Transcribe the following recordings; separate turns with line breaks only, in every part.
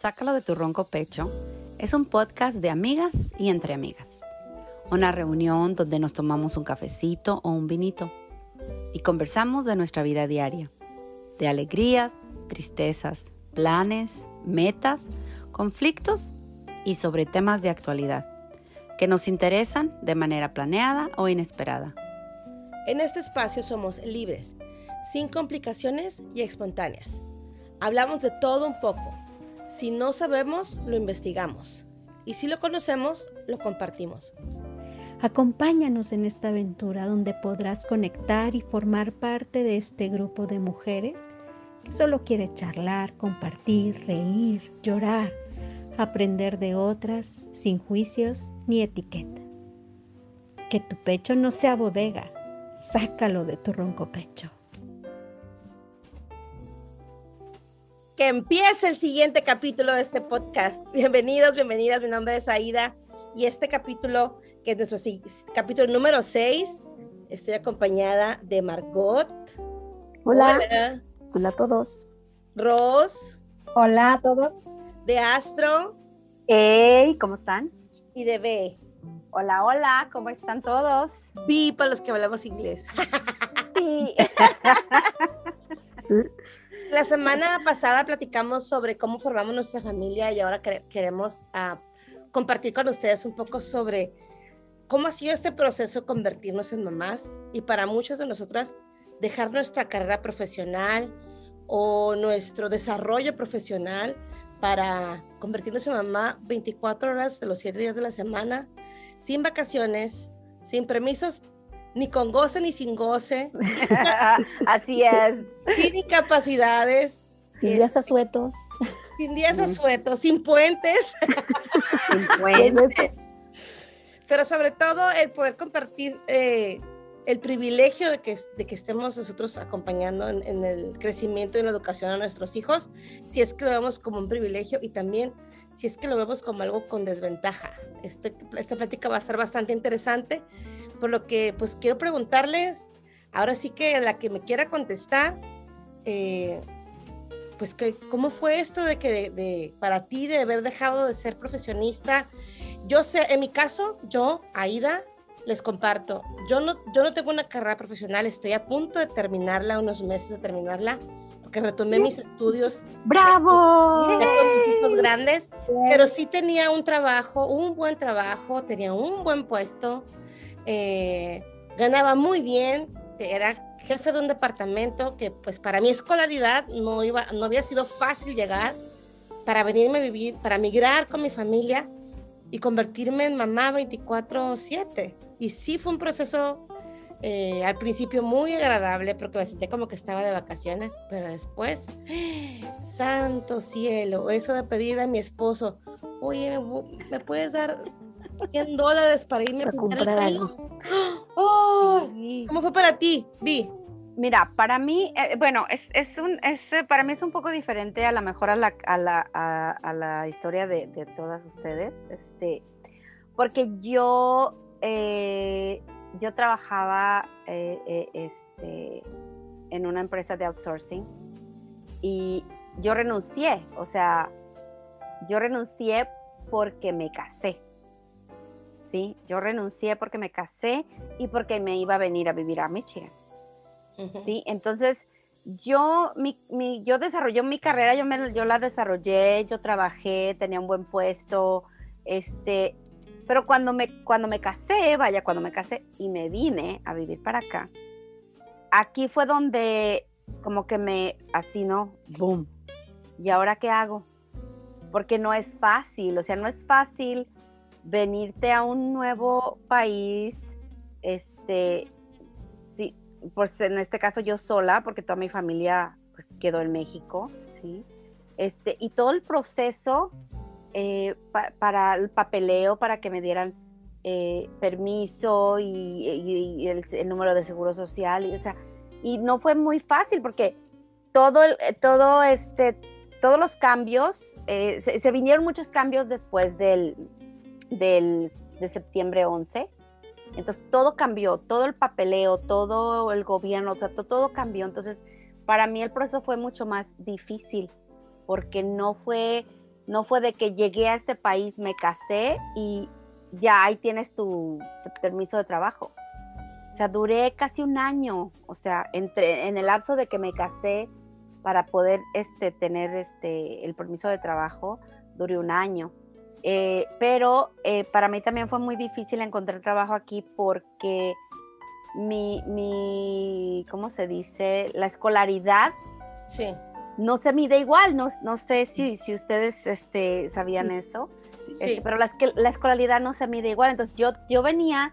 Sácalo de tu ronco pecho es un podcast de amigas y entre amigas. Una reunión donde nos tomamos un cafecito o un vinito y conversamos de nuestra vida diaria, de alegrías, tristezas, planes, metas, conflictos y sobre temas de actualidad que nos interesan de manera planeada o inesperada.
En este espacio somos libres, sin complicaciones y espontáneas. Hablamos de todo un poco. Si no sabemos, lo investigamos. Y si lo conocemos, lo compartimos.
Acompáñanos en esta aventura donde podrás conectar y formar parte de este grupo de mujeres que solo quiere charlar, compartir, reír, llorar, aprender de otras sin juicios ni etiquetas. Que tu pecho no sea bodega, sácalo de tu ronco pecho.
Que empiece el siguiente capítulo de este podcast. Bienvenidos, bienvenidas. Mi nombre es Aida y este capítulo, que es nuestro capítulo número 6, estoy acompañada de Margot.
Hola. Hola, Hola a todos.
Ros.
Hola a todos.
De Astro.
Hey, ¿cómo están?
Y de B.
Hola, hola, ¿cómo están todos?
B para los que hablamos inglés.
Sí.
La semana pasada platicamos sobre cómo formamos nuestra familia y ahora queremos uh, compartir con ustedes un poco sobre cómo ha sido este proceso convertirnos en mamás y para muchas de nosotras dejar nuestra carrera profesional o nuestro desarrollo profesional para convertirnos en mamá 24 horas de los 7 días de la semana, sin vacaciones, sin permisos, ni con goce ni sin goce.
Así es.
Sin incapacidades.
Sin días asuetos.
Sin días asuetos, sin puentes.
Sin puentes.
Pero sobre todo el poder compartir eh, el privilegio de que, de que estemos nosotros acompañando en, el crecimiento y en la educación a nuestros hijos, si es que lo vemos como un privilegio y también si es que lo vemos como algo con desventaja. Este, esta plática va a estar bastante interesante, por lo que pues quiero preguntarles, ahora sí que la que me quiera contestar, eh, pues que, ¿cómo fue esto de que de, para ti de haber dejado de ser profesionista? Yo sé, en mi caso, yo, Aida, les comparto, yo no, yo no tengo una carrera profesional, estoy a punto de terminarla, unos meses de terminarla, porque retomé mis estudios.
¡Bravo!
con mis hijos grandes, pero sí tenía un trabajo, un buen trabajo, tenía un buen puesto, eh, ganaba muy bien, era jefe de un departamento que pues para mi escolaridad no, iba, no había sido fácil llegar para venirme a vivir, para migrar con mi familia y convertirme en mamá 24/7. Y sí fue un proceso eh, al principio muy agradable porque me sentí como que estaba de vacaciones, pero después, santo cielo, eso de pedir a mi esposo, oye, ¿me, puedes dar 100 dólares para irme a
comprar algo?
¡Oh! ¿Cómo fue para ti, Vi?
Mira, para mí, eh, bueno, es, es un, es, eh, para mí es un poco diferente a lo mejor a la, a la, a, la historia de, de, todas ustedes, este, porque yo, eh, yo trabajaba este, en una empresa de outsourcing y yo renuncié, o sea, yo renuncié porque me casé. Sí, yo renuncié porque me casé y porque me iba a venir a vivir a Michigan. ¿sí? Entonces, yo, mi, mi, yo desarrollé mi carrera, yo, me, yo la desarrollé, yo trabajé, tenía un buen puesto, este, pero cuando me, cuando me casé, vaya, cuando me casé y me vine a vivir para acá, aquí fue donde como que me, así, ¿no? Boom. ¿Y ahora qué hago? Porque no es fácil, o sea, no es fácil venirte a un nuevo país, este, pues en este caso yo sola, porque toda mi familia pues quedó en México, ¿sí? Este, y todo el proceso eh, para el papeleo, para que me dieran eh, permiso y, el, número de seguro social, y, o sea, y no fue muy fácil porque todo, el, todo este, todos los cambios, eh, se, vinieron muchos cambios después del, del, de septiembre 11, entonces todo cambió, todo el papeleo, todo el gobierno, o sea, todo, cambió. Entonces, para mí el proceso fue mucho más difícil porque no fue, no fue de que llegué a este país, me casé y ya ahí tienes tu permiso de trabajo. O sea, duré casi un año, o sea, entre, en el lapso de que me casé para poder este, tener este, el permiso de trabajo, duré un año. Eh, pero eh, para mí también fue muy difícil encontrar trabajo aquí porque mi, mi ¿cómo se dice? La escolaridad
Sí.
no se mide igual. No, no sé si, si ustedes este, sabían eso. Este,
Sí.
pero la, la escolaridad no se mide igual. Entonces yo, yo venía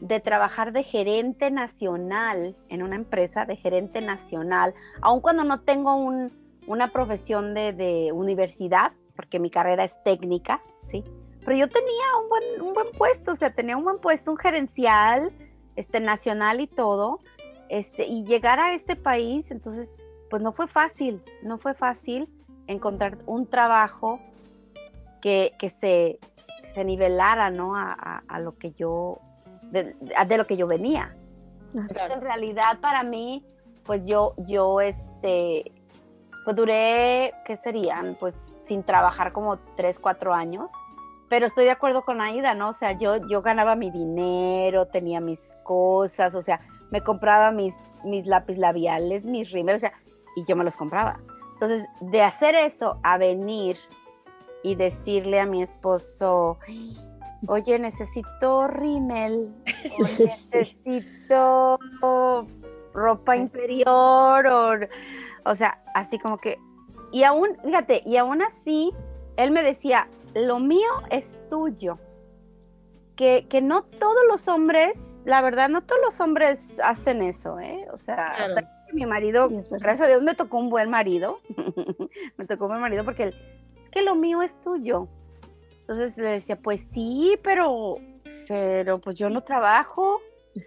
de trabajar de gerente nacional en una empresa de gerente nacional, aun cuando no tengo un- una profesión de, de universidad, porque mi carrera es técnica, ¿sí? Pero yo tenía un buen, un buen puesto, o sea, tenía un buen puesto, un gerencial este, nacional y todo, este, y llegar a este país, entonces, pues no fue fácil, no fue fácil encontrar un trabajo que, que se, que se nivelara, ¿no? A, a- a lo que yo, de, de lo que yo venía. En realidad para mí, pues yo, yo, este, pues duré, ¿qué serían? Pues sin trabajar como tres, cuatro años. Pero estoy de acuerdo con Aida, ¿no? O sea, yo, yo ganaba mi dinero, tenía mis cosas, o sea, me compraba mis, mis lápiz labiales, mis rímel, o sea, y yo me los compraba. Entonces, de hacer eso a venir y decirle a mi esposo, oye, necesito rímel, necesito ropa interior, o, o sea, así como que, y aún, fíjate, y aún así, él me decía, lo mío es tuyo. Que, que no todos los hombres, la verdad, no todos los hombres hacen eso, ¿eh? O sea,
Claro.
hasta que mi marido, gracias a Dios, me tocó un buen marido. me tocó un buen marido porque él, es que lo mío es tuyo. Entonces le decía, pues sí, pero, pero pues yo no trabajo.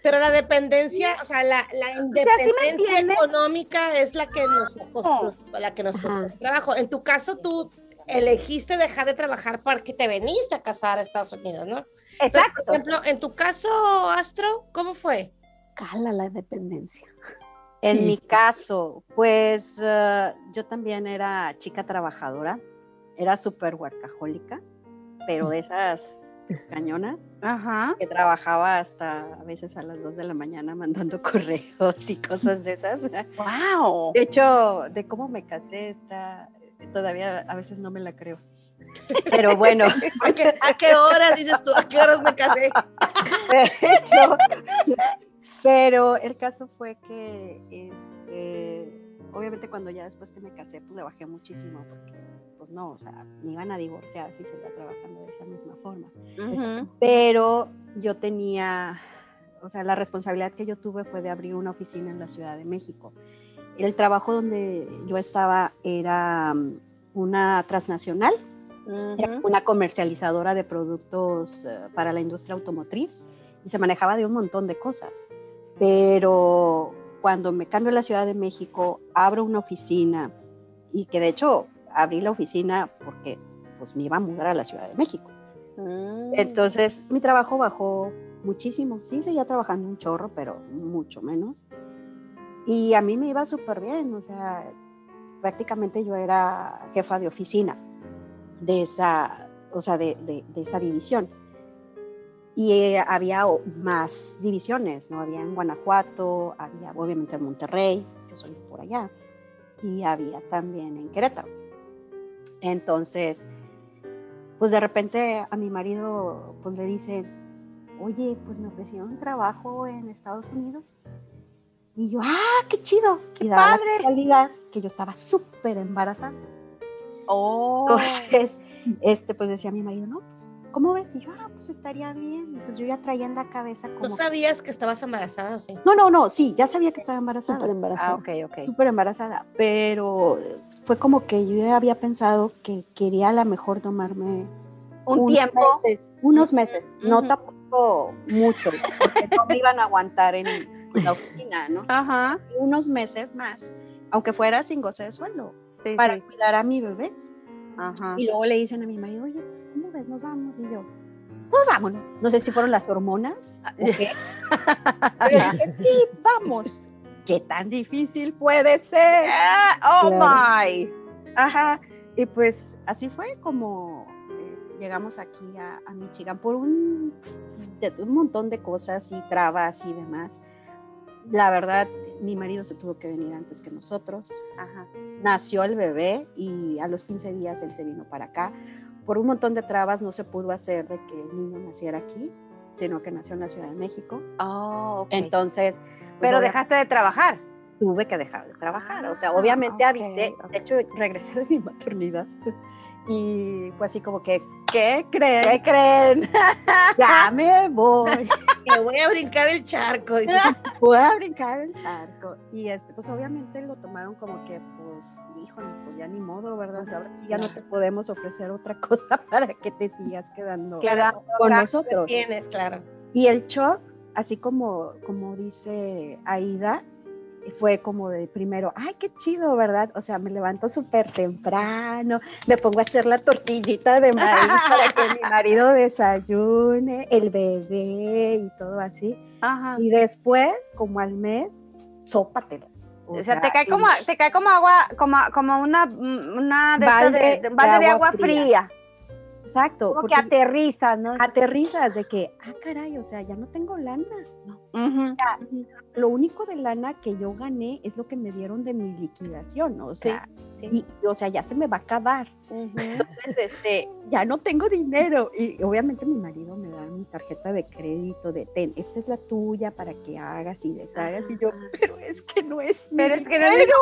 Pero la dependencia, o sea, la, la
¿sí me
independencia
entiendes?
económica es la que nos costó, la que nos costó el trabajo. En tu caso, tú elegiste dejar de trabajar porque te veniste a casar a Estados Unidos, ¿no? Pero,
Exacto.
por ejemplo, en tu caso, Astro, ¿cómo fue?
Cala la dependencia.
En
Sí.
mi caso, pues eh, yo también era chica trabajadora, era súper workahólica, pero de esas cañonas
Ajá.
que trabajaba hasta a veces a las 2 de la mañana mandando correos y cosas de esas.
Wow.
De hecho, de cómo me casé está, todavía a veces no me la creo. Pero bueno,
¿A qué, a qué horas dices tú? ¿A qué horas me casé?
de hecho, pero el caso fue que, este, obviamente cuando ya después que me casé, pues le bajé muchísimo porque, pues no, o sea, me iban a divorciar si seguía trabajando de esa misma forma. Pero yo tenía, o sea, la responsabilidad que yo tuve fue de abrir una oficina en la Ciudad de México. El trabajo donde yo estaba era mm, una transnacional, era una comercializadora de productos eh, para la industria automotriz y se manejaba de un montón de cosas. Pero cuando me cambio a la Ciudad de México, abro una oficina y que de hecho abrí la oficina porque pues me iba a mudar a la Ciudad de México.
Mm.
Entonces mi trabajo bajó muchísimo. Sí, seguía trabajando un chorro, pero mucho menos. Y a mí me iba súper bien, o sea, prácticamente yo era jefa de oficina de esa, o sea, de, de- de esa división. Y eh, había más divisiones, ¿no? Había en Guanajuato, había obviamente en Monterrey, yo soy por allá, y había también en Querétaro. Entonces, pues de repente a mi marido pues le dice, oye, pues me ofrecieron trabajo en Estados Unidos. Y yo, ah, qué chido. y daba
padre!
la casualidad que yo estaba súper embarazada.
Oh.
Entonces, este, pues decía mi marido, no, pues, ¿cómo ves? Y yo, ah, pues estaría bien. Entonces yo ya traía en la cabeza
¿No
como...
sabías que estabas embarazada o sí?
No, no, no, sí, ya sabía que estaba embarazada.
Súper embarazada.
Ah, ok, ok.
súper embarazada, pero fue como que yo había pensado que quería a lo mejor tomarme
Un
unos
tiempo.
meses, unos meses, no tampoco mucho, porque no me iban a aguantar en la oficina, ¿no?
Ajá.
Unos meses más, aunque fuera sin goce de sueldo,
Sí,
para
sí.
cuidar a mi bebé.
Ajá.
Y luego le dicen a mi marido, oye, pues, ¿cómo ves? Nos vamos. Y yo, pues vámonos. No sé si fueron las hormonas o qué. Pero dije, sí, vamos. ¿Qué tan difícil puede ser?
Oh
Claro.
my.
Ajá. Y pues así fue como eh, llegamos aquí a, a Michigan por un, de- un montón de cosas y trabas y demás. La verdad, mi marido se tuvo que venir antes que nosotros.
Ajá.
Nació el bebé y a los 15 días él se vino para acá. Por un montón de trabas no se pudo hacer de que el niño naciera aquí, sino que nació en la Ciudad de México.
Oh, ok.
Entonces, pues,
Pero
obvia-
dejaste de trabajar.
tuve que dejar de trabajar. O sea,
Ah,
obviamente
ok,
avisé. De hecho, regresé de mi maternidad y fue así como que, ¿qué creen?
¿Qué creen?
Ya me voy.
Me voy a brincar el charco. dice.
voy a brincar el charco. Y este, pues obviamente lo tomaron como que, pues, híjole, pues ya ni modo, ¿verdad? Ya no te podemos ofrecer otra cosa para que te sigas quedando
Claro.
con nosotros.
Tienes, claro.
Y el shock, así como, como dice Aida, fue como de primero, ay, qué chido, ¿verdad? O sea, me levanto súper temprano, me pongo a hacer la tortillita de maíz para que mi marido desayune, el bebé y todo así.
Ajá.
Y después, como al mes, sópatelas.
O sea, te cae como, te cae como agua, como, como una, una de,
Balde
de, de-
de
balde de
agua
agua fría.
fría. Exacto.
Como que aterriza, ¿no?
aterrizas de que, ah, caray, o sea, ya no tengo lana. Lo único de lana que yo gané es lo que me dieron de mi liquidación, ¿no? o sea, y, o sea, ya se me va a acabar. Entonces, este, ya no tengo dinero. Y obviamente mi marido me da mi tarjeta de crédito de, ten, esta es la tuya para que hagas y deshagas. Y yo, pero es que no es mi
Pero es que no es
dinero".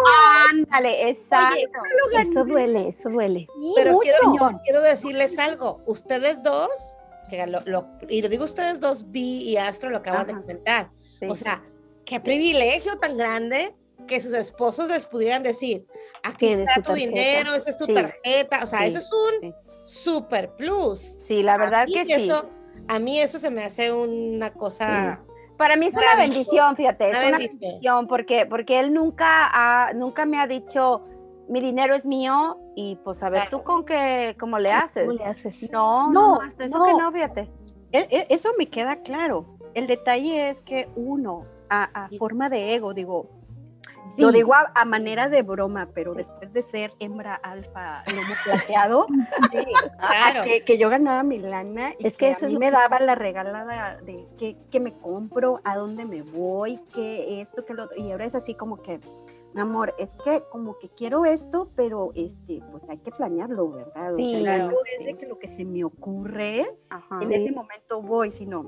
Ándale, exacto.
Oye, lo gané.
Eso duele, eso duele.
Sí,
Pero
mucho.
quiero, quiero decirles algo. Ustedes dos, que lo, lo- y lo digo ustedes dos, Vi y Astro, lo acaban de
Ajá.
comentar.
Sí.
O sea, qué privilegio tan grande que sus esposos les pudieran decir, aquí está
tu tarjeta.
dinero, esa es tu
Sí.
tarjeta. O sea,
Sí,
eso es un
sí.
super plus.
Sí, la verdad que sí.
eso- A mí eso se me hace una cosa...
Para mí es una bendición, fíjate,
Una
es una
bendición.
bendición porque, porque él nunca, ha- nunca me ha dicho, mi dinero es mío y pues a ver
Claro.
tú con qué, cómo le haces.
¿Cómo le haces?
No,
No,
no, hasta eso
no.
que no, fíjate.
E- e- Eso me queda claro. El detalle es que uno, a, a
Sí.
forma de ego, digo,
Sí.
lo digo a, a manera de broma, pero después de ser hembra alfa lomo plateado,
Claro.
que, que yo ganaba mi lana y
Es que
que,
eso
a
es
mí
lo
me
que-
daba la regalada de qué, me compro, a dónde me voy, qué esto, qué lo otro. Y ahora es así como que, amor, es que como que quiero esto, pero este, pues hay que planearlo, ¿verdad? O sea,
Sí,
no
claro.
es de que lo que se me ocurre,
Ajá.
en ese momento voy, sino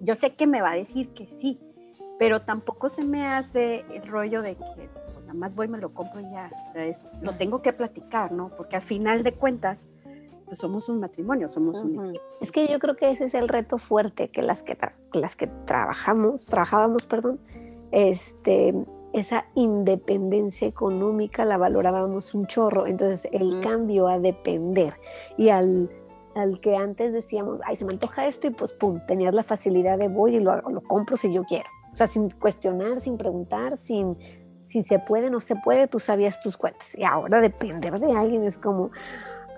yo sé que me va a decir que sí, pero tampoco se me hace el rollo de que pues, nada más voy, me lo compro y ya. O sea, es, lo tengo que platicar, ¿no? Porque al final de cuentas, pues somos un matrimonio, somos un
Ujú.
equipo.
Es que yo creo que ese es el reto fuerte que las que, tra- que las que trabajamos, trabajábamos, perdón, este, esa independencia económica la valorábamos un chorro. Entonces, el cambio a depender y al, al que antes decíamos, ay, se me antoja esto y pues pum, tenías la facilidad de voy y lo, lo compro si yo quiero. O sea, sin cuestionar, sin preguntar, sin si se puede, no se puede, tú sabías tus cuentas. Y ahora depender de alguien es como,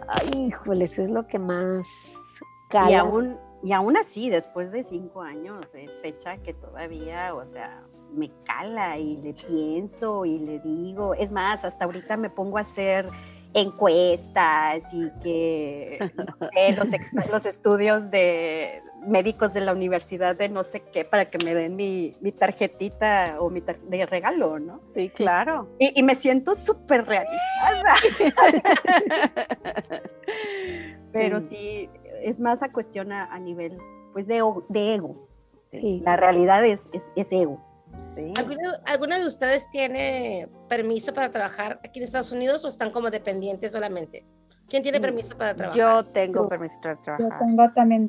ay, híjole, eso es lo que más
Y
cala.
aún, y aún así, después de cinco años, es fecha que todavía, o sea, me cala y le pienso y le digo. Es más, hasta ahorita me pongo a hacer encuestas y que no sé, los, estudios de médicos de la universidad de no sé qué para que me den mi, mi tarjetita o mi tar- de regalo, ¿no?
Sí, claro.
Y, y me siento súper realizada. Pero sí, es más a cuestión a, a nivel pues de, de ego.
Sí.
La realidad es, es, es ego.
Sí.
¿Alguna, alguna de ustedes tiene permiso para trabajar aquí en Estados Unidos o están como dependientes solamente? ¿Quién tiene
Mm,
permiso para trabajar?
Yo tengo
Yo-
permiso para
Yo
trabajar.
tengo también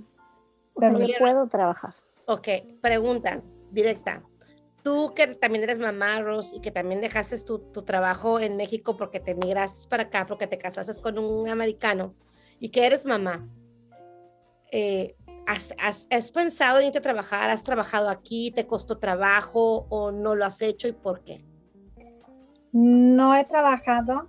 yo
permiso.
puedo trabajar.
Ok, pregunta directa. Tú que también eres mamá, Rose, y que también dejaste tu, tu trabajo en México porque te migraste para acá, porque te casaste con un americano y que eres mamá, eh, ¿has, has- has pensado en irte a trabajar? ¿Has trabajado aquí? ¿Te costó trabajo o no lo has hecho y por qué?
No he trabajado.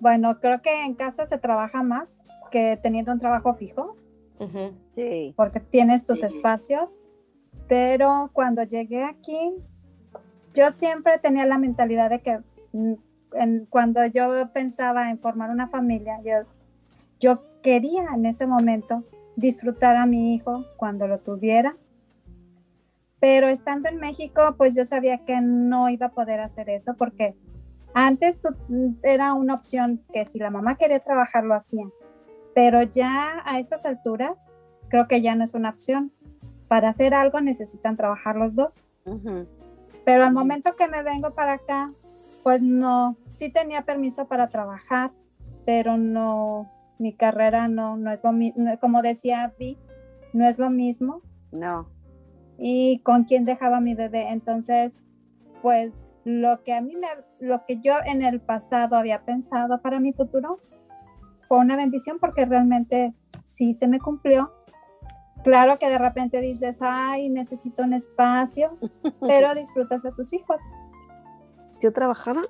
Bueno, creo que en casa se trabaja más que teniendo un trabajo fijo,
Ujú.
Sí.
porque tienes tus
Sí.
espacios. Pero cuando llegué aquí, yo siempre tenía la mentalidad de que mm, en- cuando yo pensaba en formar una familia, yo, yo quería en ese momento disfrutar a mi hijo cuando lo tuviera. Pero estando en México, pues yo sabía que no iba a poder hacer eso porque antes tú- era una opción que si la mamá quería trabajar lo hacía. Pero ya a estas alturas, creo que ya no es una opción. Para hacer algo necesitan trabajar los dos. Pero al momento que me vengo para acá, pues no, sí tenía permiso para trabajar, pero no, mi carrera no, no es lo mismo, como decía Vi, no es lo mismo.
No.
Y con quién dejaba mi bebé. Entonces, pues lo que a mí me, lo que yo en el pasado había pensado para mi futuro fue una bendición porque realmente sí se me cumplió. Claro que de repente dices, ay, necesito un espacio, pero disfrutas a tus hijos.
yo trabajaba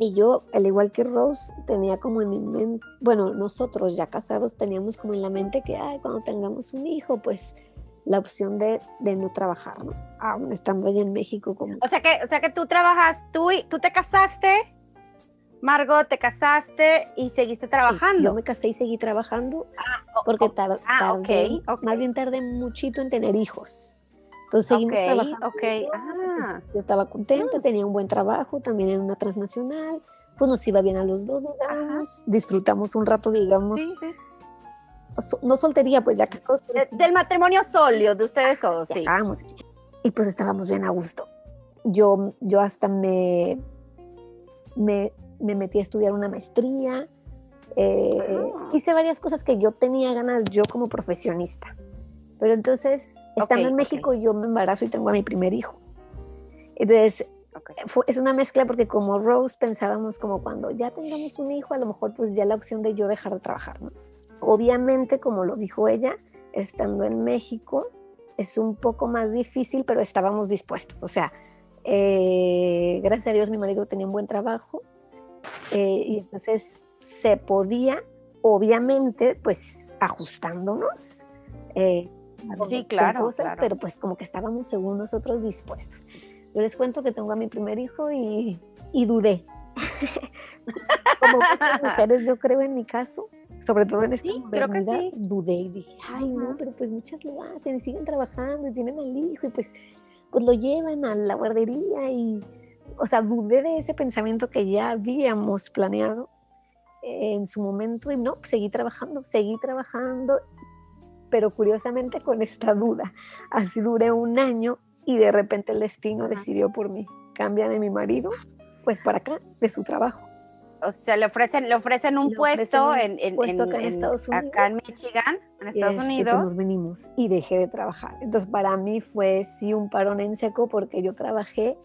y yo, al igual que Rose, tenía como en mi mente, bueno, nosotros ya casados teníamos como en la mente que, ay, cuando tengamos un hijo, pues la opción de, de no trabajar, ¿no? Aún estando allá en México como...
O sea que, o sea que tú trabajas, tú, y- tú te casaste, Margot, te casaste y seguiste trabajando.
Yo me casé y seguí trabajando
o-
porque tar-
ah,
tardé,
ok.
más bien tardé muchito en tener hijos. Entonces seguimos
Ok,
trabajando.
ah.
Yo estaba contenta, tenía un buen trabajo, también en una transnacional, pues nos iba bien a los dos, digamos, disfrutamos un rato, digamos,
Sí, sí.
so- no soltería, pues ya pero
De- del matrimonio sóleo de ustedes todos, sí.
y pues estábamos bien a gusto. Yo, yo hasta me, me, me metí a estudiar una maestría, eh,
Ah.
hice varias cosas que yo tenía ganas yo como profesionista. Pero entonces, estando
Ok,
en. México, yo me embarazo y tengo a mi primer hijo. Entonces,
Ok.
fue- es una mezcla porque como Rose pensábamos como cuando ya tengamos un hijo, a lo mejor pues ya la opción de yo dejar de trabajar, ¿no? Obviamente, como lo dijo ella, estando en México es un poco más difícil, pero estábamos dispuestos. O sea, eh, gracias a Dios mi marido tenía un buen trabajo eh, y entonces se podía, obviamente, pues ajustándonos. eh,
Sí, claro,
cosas,
claro.
pero pues como que estábamos según nosotros dispuestos. Yo les cuento que tengo a mi primer hijo y, y dudé. como muchas mujeres, yo creo en mi caso, sobre todo en esta
Sí, creo que sí.
dudé y dije, ay no, pero pues muchas lo hacen y siguen trabajando y tienen al hijo y pues, pues lo llevan a la guardería y, o sea, dudé de ese pensamiento que ya habíamos planeado en su momento y no, seguí trabajando, seguí trabajando, pero curiosamente con esta duda. Así duré un año y de repente el destino decidió por mí. Cambian a mi marido, pues para acá, de su trabajo.
O sea, le ofrecen, le ofrecen un
Le
puesto,
ofrecen un
en,
puesto
en-
acá en
en-
Estados
acá en
Unidos.
Michigan, en Estados
este, pues,
Unidos.
nos venimos y dejé de trabajar. Entonces para mí fue sí un parón en seco porque yo trabajé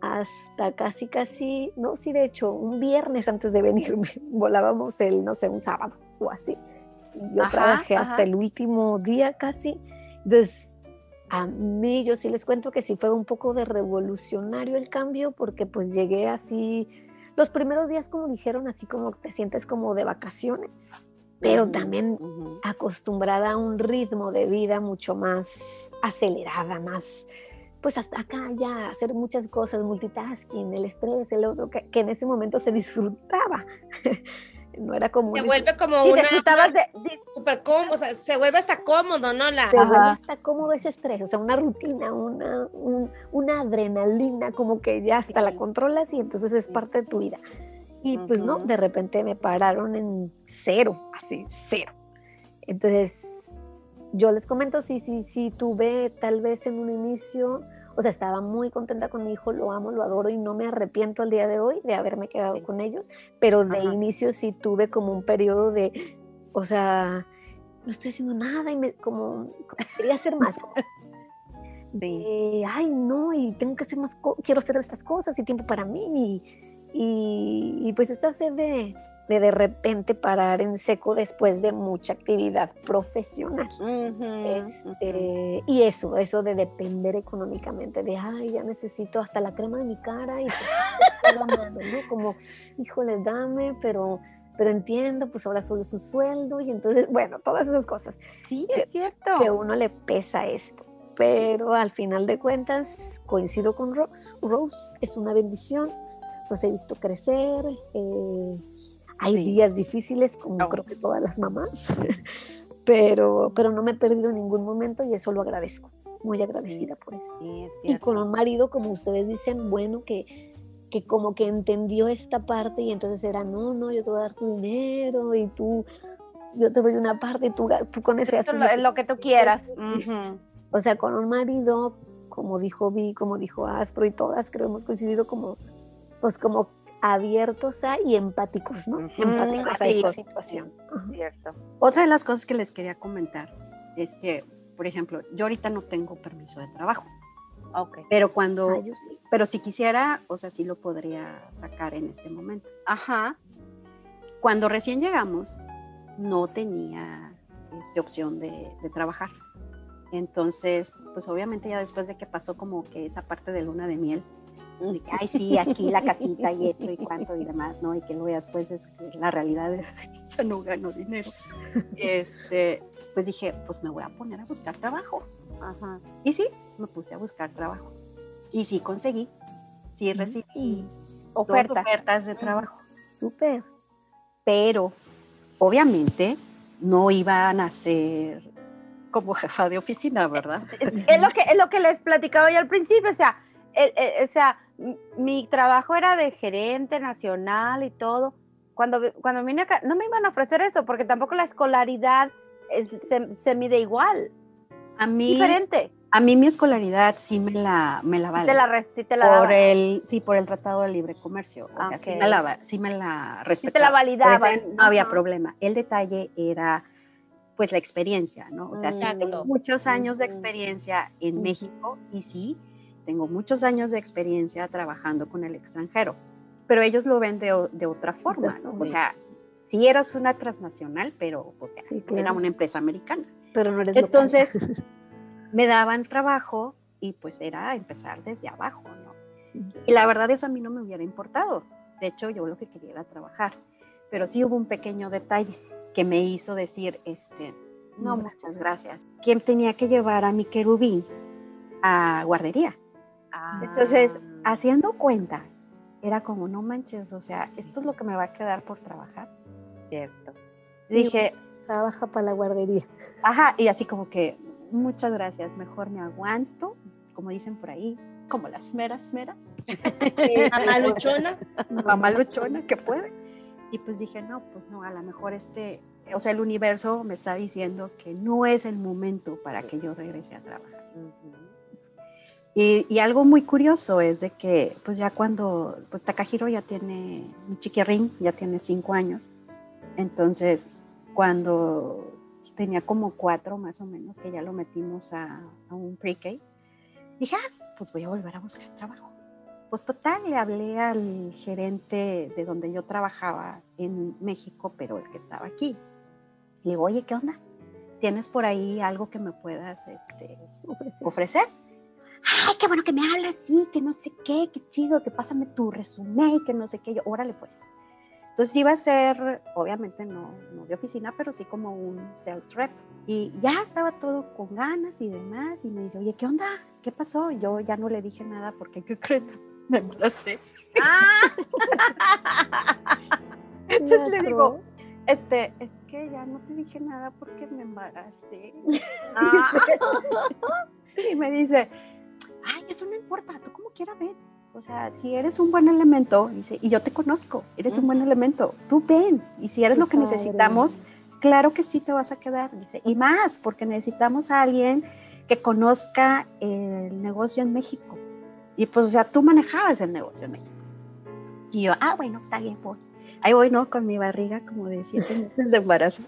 hasta casi, casi, no, sí, de hecho, un viernes antes de venirme, volábamos el, no sé, un sábado o así. Yo
Ajá,
trabajé
ajá.
hasta el último día casi. Entonces, a mí yo sí les cuento que sí fue un poco de revolucionario el cambio porque pues llegué así, los primeros días como dijeron, así como te sientes como de vacaciones, pero
Ujú,
también
ujú.
acostumbrada a un ritmo de vida mucho más acelerada, más, pues hasta acá ya hacer muchas cosas, multitasking, el estrés, el otro, que, que en ese momento se disfrutaba. no era como...
Se vuelve como
Sí,
una
disfrutabas de, de-
super cómodo, o sea, se vuelve hasta cómodo, ¿no? La,
se vuelve hasta cómodo ese estrés, o sea, una rutina, una, un- una adrenalina, como que ya hasta la controlas y entonces es parte de tu vida. Y pues no,
Ujú.
de repente me pararon en cero, así, cero. Entonces, yo les comento, sí, sí, sí, tuve tal vez en un inicio, o sea, estaba muy contenta con mi hijo, lo amo, lo adoro y no me arrepiento al día de hoy de haberme quedado
Sí.
con ellos, pero de
Ajá.
inicio sí tuve como un periodo de, o sea, no estoy haciendo nada y me, como, quería hacer más cosas.
Sí.
Eh, ay, no, y tengo que hacer más, quiero hacer estas cosas y tiempo para mí. Y, y, y pues esta sed de, de de repente parar en seco después de mucha actividad profesional. Eh, y eso, eso de depender económicamente, de, ay, ya necesito hasta la crema de mi cara y pues, está la mano, ¿no? Como, híjole, dame, pero, pero entiendo, pues ahora solo es un sueldo y entonces, bueno, todas esas cosas
Sí, es cierto.
que uno le pesa esto. Pero al final de cuentas, coincido con Rose. Rose es una bendición los he visto crecer. eh, hay
Sí.
días difíciles, como creo que todas las mamás, pero, pero no me he perdido ningún momento y eso lo agradezco. Muy agradecida por eso.
Sí, es
Y con un marido, como ustedes dicen, bueno, que, que como que entendió esta parte y entonces era, no, no, yo te voy a dar tu dinero y tú, yo te doy una parte y tú, tú con ese
es lo, lo que tú quieras.
O sea, con un marido, como dijo Vi, como dijo Astro y todas, creo hemos coincidido como, pues como abiertos a y empáticos, ¿no? Empáticos a esta
sí,
situación.
Cierto.
Otra de las cosas que les quería comentar es que, por ejemplo, yo ahorita no tengo permiso de trabajo,
Ok.
pero cuando,
Ah, yo sí.
pero si quisiera, o sea, sí lo podría sacar en este momento.
Ajá.
Cuando recién llegamos, no tenía este, opción de, de trabajar. Entonces, pues obviamente ya después de que pasó como que esa parte de luna de miel, ay, sí, aquí la casita y esto y cuánto y demás, ¿no? Y que luego ya después es que la realidad es ya no gano dinero. Este, pues dije, pues me voy a poner a buscar trabajo.
Ajá.
Y sí, me puse a buscar trabajo. Y sí conseguí, sí recibí
Ofertas.
ofertas de trabajo.
Súper.
Pero obviamente no iban a ser como jefa de oficina, ¿verdad?
es lo que es lo que les platicaba yo al principio, o sea, o sea, mi trabajo era de gerente nacional y todo. Cuando cuando vine acá no me iban a ofrecer eso porque tampoco la escolaridad es- se, se mide igual,
A mí,
diferente.
a mí mi escolaridad sí me la, me la vale.
Te la sí te la
por el, sí, por el Tratado de Libre Comercio. O sea, sí me la, sí me la
sí te la
respetaba. Eso no había
Ajá.
problema. El detalle era pues la experiencia, ¿no? O sea, sí
Exacto.
tengo muchos años de
Ujú.
experiencia en
Ujú.
México y sí, tengo muchos años de experiencia trabajando con el extranjero, pero ellos lo ven de, de otra forma, ¿no? O sea, sí eras una transnacional, pero o sea,
Sí,
era
claro.
una empresa americana.
Pero no eres local.
Entonces, me daban trabajo y pues era empezar desde abajo, ¿no? Y la verdad eso a mí no me hubiera importado. De hecho, yo lo que quería era trabajar. Pero sí hubo un pequeño detalle que me hizo decir, este, no, muchas gracias. ¿Quién tenía que llevar a mi querubín a guardería?
Ah.
Entonces, haciendo cuentas, era como, no manches, o sea, esto es lo que me va a quedar por trabajar.
cierto.
Sí,
Dije,
Trabaja para la guardería.
Ajá, y así como que, muchas gracias, mejor me aguanto, como dicen por ahí, como las meras, meras,
mamá luchona.
mamá luchona que puede. Y pues dije, no, pues no, a lo mejor este, o sea, el universo me está diciendo que no es el momento para que yo regrese a trabajar. Y, y algo muy curioso es de que, pues ya cuando, pues Takahiro ya tiene, mi chiquirrín ya tiene cinco años, entonces cuando tenía como cuatro más o menos, que ya lo metimos a, a un pre-K, dije, ah, pues voy a volver a buscar trabajo. Pues total, le hablé al gerente de donde yo trabajaba en México, pero el que estaba aquí. Le digo, oye, ¿qué onda? ¿Tienes por ahí algo que me puedas este,
Ofrecer.
Ay, qué bueno que me hablas, sí, que no sé qué, qué chido, que pásame tu resumen, que no sé qué. Yo, órale, pues. Entonces iba a ser, obviamente no, no de oficina, pero sí como un sales rep. Y ya estaba todo con ganas y demás. Y me dice, oye, ¿qué onda? ¿Qué pasó? Yo ya no le dije nada porque, ¿qué creen? Me embaracé.
Ah,
Entonces le digo, este, es que ya no te dije nada porque me embaracé.
ah.
Y me dice, ay, eso no importa, tú como quieras ver. O sea, si eres un buen elemento, dice, y yo te conozco, eres un buen elemento, tú ven. Y si eres
Qué
lo que
padre.
necesitamos, claro que sí te vas a quedar. Dice, y más, porque necesitamos a alguien que conozca el negocio en México. Y pues, o sea, tú manejabas el negocio en México. Y yo, ah, bueno, está bien, voy. Ahí voy, ¿no? Con mi barriga como de siete meses de embarazo.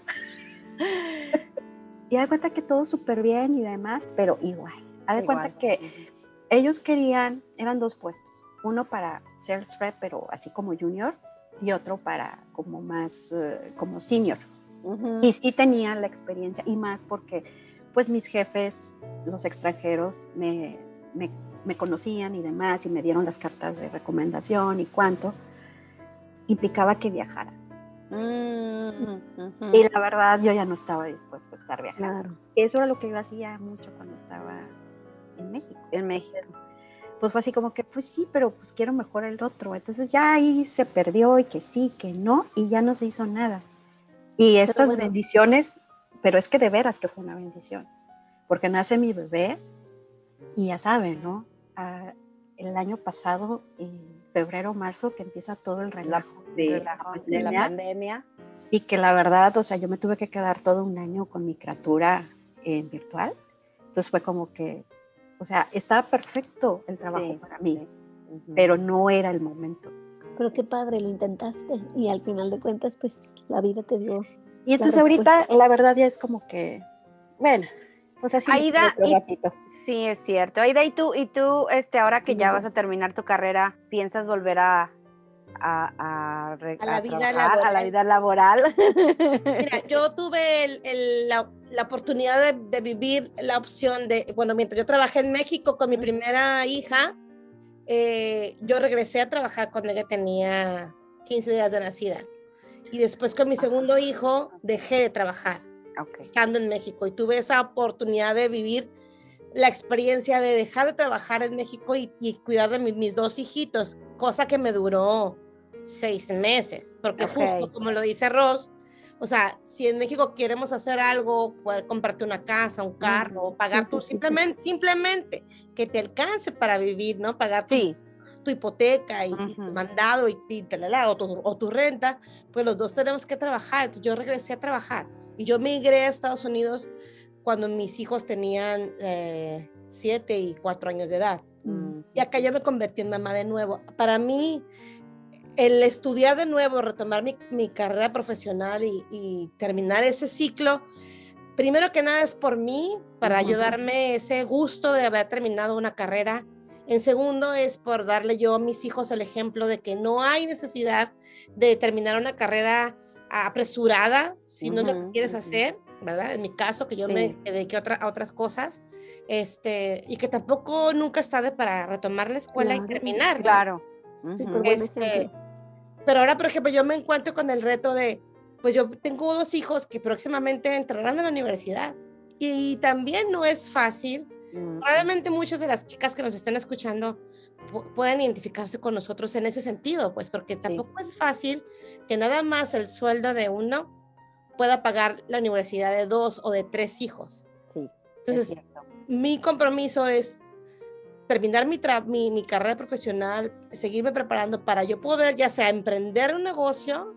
y da cuenta que todo súper bien y demás, pero igual. Haz de cuenta que ellos querían, eran dos puestos, uno para sales rep, pero así como junior, y otro para como más, eh, como senior. Y sí tenían la experiencia, y más porque pues mis jefes, los extranjeros, me, me, me conocían y demás, y me dieron las cartas de recomendación y cuánto, implicaba que viajara.
Mm.
Y la verdad yo ya no estaba dispuesta a estar viajando.
Claro.
Eso era lo que yo hacía mucho cuando estaba en México.
En México.
pues fue así como que, pues sí, pero pues quiero mejor el otro. Entonces ya ahí se perdió y que sí, que no, y ya no se hizo nada. Y estas
bueno.
bendiciones, pero es que de veras que fue una bendición, porque nace mi bebé y ya saben, ¿no? Ah, el año pasado, en febrero, marzo, que empieza todo el relajo de,
Relajo
la
de la
pandemia,
pandemia.
y que la verdad, o sea, yo me tuve que quedar todo un año con mi criatura en virtual. Entonces fue como que, o sea, estaba perfecto el trabajo
Sí,
para mí,
sí.
Pero no era el momento.
Pero qué padre, lo intentaste y al final de cuentas, pues la vida te dio.
Y entonces
La
ahorita la verdad ya es como que, bueno, pues así
Aida,
otro
y-
ratito.
Sí, es cierto. Aida, y tú, y tú, este, ahora que ya vas a terminar tu carrera, ¿piensas volver a, a, a,
A la vida
trabajar, a la
laboral.
vida laboral?
Mira, yo tuve el- el- la, la oportunidad de, de vivir la opción de, bueno, mientras yo trabajé en México con mi primera hija, eh, yo regresé a trabajar cuando ella tenía 15 días de nacida. Y después con mi segundo hijo dejé de trabajar
Ok.
estando en México y tuve esa oportunidad de vivir la experiencia de dejar de trabajar en México y, y cuidar de mi- mis dos hijitos, cosa que me duró seis meses, porque justo como lo dice Ross, o sea, si en México queremos hacer algo, poder comprarte una casa, un carro, pagar tu,
Necesitas.
simplemente, simplemente que te alcance para vivir, ¿no? Pagar tu-
Sí,
tu hipoteca y, y tu mandado y, y talala, o, tu, o tu renta, pues los dos tenemos que trabajar. Entonces, yo regresé a trabajar y yo migré a Estados Unidos cuando mis hijos tenían eh, siete y cuatro años de edad.
Mm.
Y acá yo me convertí en mamá de nuevo. Para mí, el estudiar de nuevo, retomar mi, mi carrera profesional y, y terminar ese ciclo, primero que nada es por mí, para ayudarme ese gusto de haber terminado una carrera. En segundo es por darle yo a mis hijos el ejemplo de que no hay necesidad de terminar una carrera apresurada si no es lo que quieres hacer, ¿verdad? En mi caso, que yo
Sí.
me dediqué a, otra- a otras cosas, este, y que tampoco nunca es tarde para retomar la escuela
Claro,
y terminar. ¿no?
claro.
Sí,
Este. Pero ahora, por ejemplo, yo me encuentro con el reto de, pues yo tengo dos hijos que próximamente entrarán a la universidad y también no es fácil.
Ujú.
Probablemente muchas de las chicas que nos estén escuchando pu- puedan identificarse con nosotros en ese sentido, pues porque tampoco es fácil que nada más el sueldo de uno pueda pagar la universidad de dos o de tres hijos.
Sí, es
Entonces, mi compromiso es terminar mi, mi, mi carrera profesional, seguirme preparando para yo poder ya sea emprender un negocio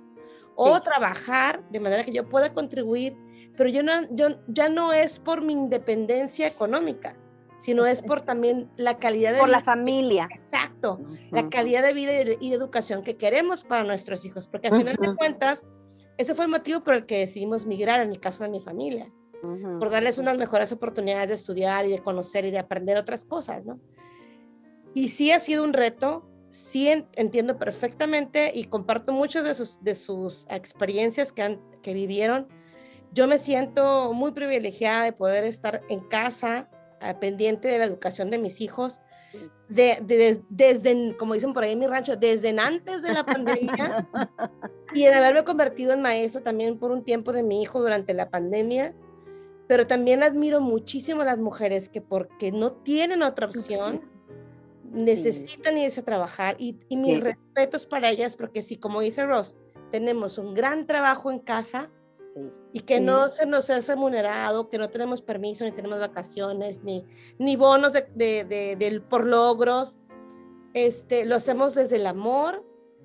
o
Sí.
trabajar de manera que yo pueda contribuir, pero yo no, yo, ya no es por mi independencia económica, sino es por también la calidad de
Por la
vida.
familia.
Exacto, la
Ujú.
calidad de vida y de, y de educación que queremos para nuestros hijos, porque al final de
Ujú.
cuentas, ese fue el motivo por el que decidimos migrar en el caso de mi familia
Ujú.
por darles unas mejores oportunidades de estudiar y de conocer y de aprender otras cosas, ¿no? Y sí ha sido un reto, sí en- entiendo perfectamente y comparto muchas de sus, de sus experiencias que, han, que vivieron. Yo me siento muy privilegiada de poder estar en casa, eh, pendiente de la educación de mis hijos, de, de- desde, como dicen por ahí en mi rancho, desde antes de la pandemia y en haberme convertido en maestra también por un tiempo de mi hijo durante la pandemia, pero también admiro muchísimo a las mujeres que porque no tienen otra opción, necesitan irse a trabajar y, y mis
Sí.
respetos para ellas, porque si como dice Ross, tenemos un gran trabajo en casa
Sí.
y que
Sí.
no se nos es remunerado, que no tenemos permiso, ni tenemos vacaciones, ni, ni bonos de, de- por logros, este, lo hacemos desde el amor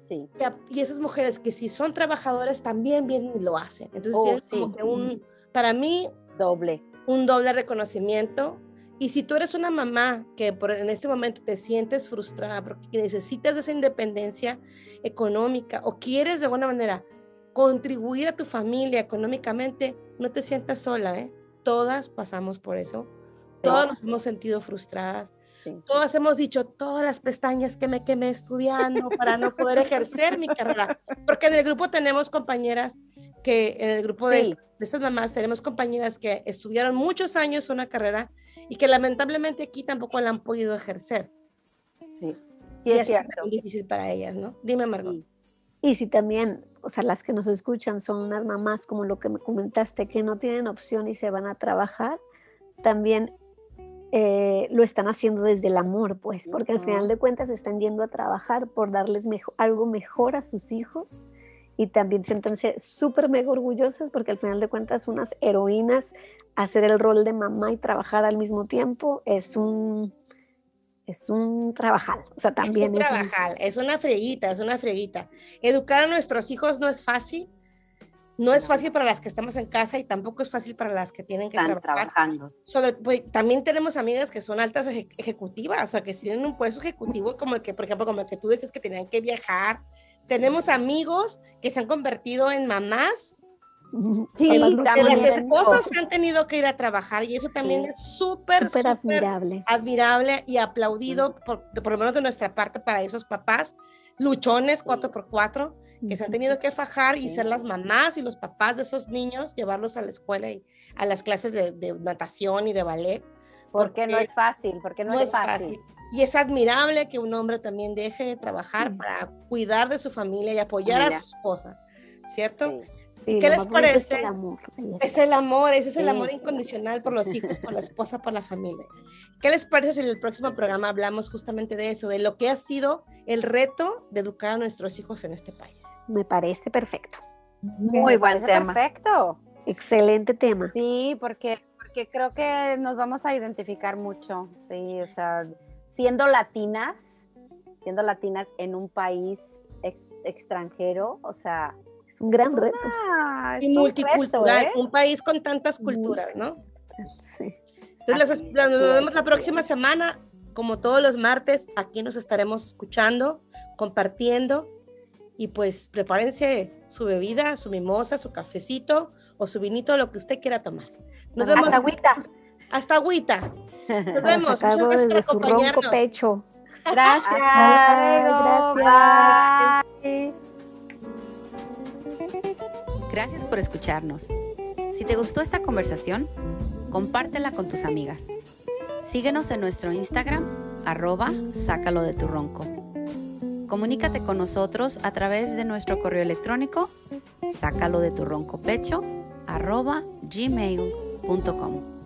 Sí.
y esas mujeres que si son trabajadoras también vienen y lo hacen. Entonces
Oh,
tienen
sí.
como que un, para mí,
Doble.
un doble reconocimiento. Y si tú eres una mamá que por, en este momento te sientes frustrada porque necesitas esa independencia económica o quieres de alguna manera contribuir a tu familia económicamente, no te sientas sola, ¿eh? Todas pasamos por eso. Todas nos hemos sentido frustradas.
Sí.
Todas hemos dicho todas las pestañas que me quemé estudiando para no poder ejercer mi carrera. Porque en el grupo tenemos compañeras que, en el grupo de,
Sí.
de estas mamás, tenemos compañeras que estudiaron muchos años una carrera y que lamentablemente aquí tampoco la han podido ejercer.
Sí,
y
es cierto.
muy difícil para ellas, ¿no? Dime, Margot.
Sí.
Y si también, o sea, las que nos escuchan son unas mamás como lo que me comentaste, que no tienen opción y se van a trabajar, también eh, lo están haciendo desde el amor, pues, porque al final de cuentas están yendo a trabajar por darles mejo- algo mejor a sus hijos y también siéntanse súper mega orgullosas porque al final de cuentas unas heroínas hacer el rol de mamá y trabajar al mismo tiempo es un es un trabajal, o sea, también
es
es
un
un-
trabajar, es una freguita, es una freguita. Educar a nuestros hijos no es fácil. No es fácil para las que estamos en casa y tampoco es fácil para las que tienen que
Están
trabajar.
trabajando.
Sobre, pues, también tenemos amigas que son altas eje- ejecutivas, o sea, que tienen un puesto ejecutivo como el que, por ejemplo, como el que tú dices que tenían que viajar. Tenemos amigos que se han convertido en mamás,
Sí,
también.
las esposas han tenido que ir a trabajar y eso también
Sí.
es súper,
súper admirable.
admirable y aplaudido, por, por lo menos de nuestra parte, para esos papás luchones 4x4 que se han tenido que fajar y ser las mamás y los papás de esos niños, llevarlos a la escuela y a las clases de, de natación y de ballet.
Porque no es fácil, porque no, es fácil.
Y es admirable que un hombre también deje de trabajar para cuidar de su familia y apoyar a su esposa, ¿cierto?
Sí.
Sí,
¿Qué les
bonito es
parece?
el amor.
Es el amor, ese es el
Sí.
amor incondicional por los hijos, por la esposa, por la familia. ¿Qué les parece si en el próximo programa hablamos justamente de eso, de lo que ha sido el reto de educar a nuestros hijos en este país?
Me parece perfecto.
Muy
Me
buen
parece
tema.
Perfecto.
Excelente tema.
Sí, porque, porque creo que nos vamos a identificar mucho, sí, o sea, siendo latinas, siendo latinas en un país ex- extranjero, o sea,
Es un gran reto.
es
Y
un
multicultural,
reto, ¿eh?
un país con tantas culturas, ¿no?
Sí.
Entonces, las- nos vemos la próxima semana. Como todos los martes, aquí nos estaremos escuchando, compartiendo. Y pues prepárense su bebida, su mimosa, su cafecito o su vinito, lo que usted quiera tomar. Nos vemos.
Hasta agüita.
Hasta agüita. Nos vemos. Muchas gracias por
desde su ronco
acompañarnos.
pecho.
Gracias.
Gracias.
Bye.
Gracias por escucharnos. Si te gustó esta conversación, compártela con tus amigas. Síguenos en nuestro Instagram, arroba sácalo de tu ronco. Comunícate con nosotros a través de nuestro correo electrónico, sácalo de tu ronco pecho, arroba gmail.com.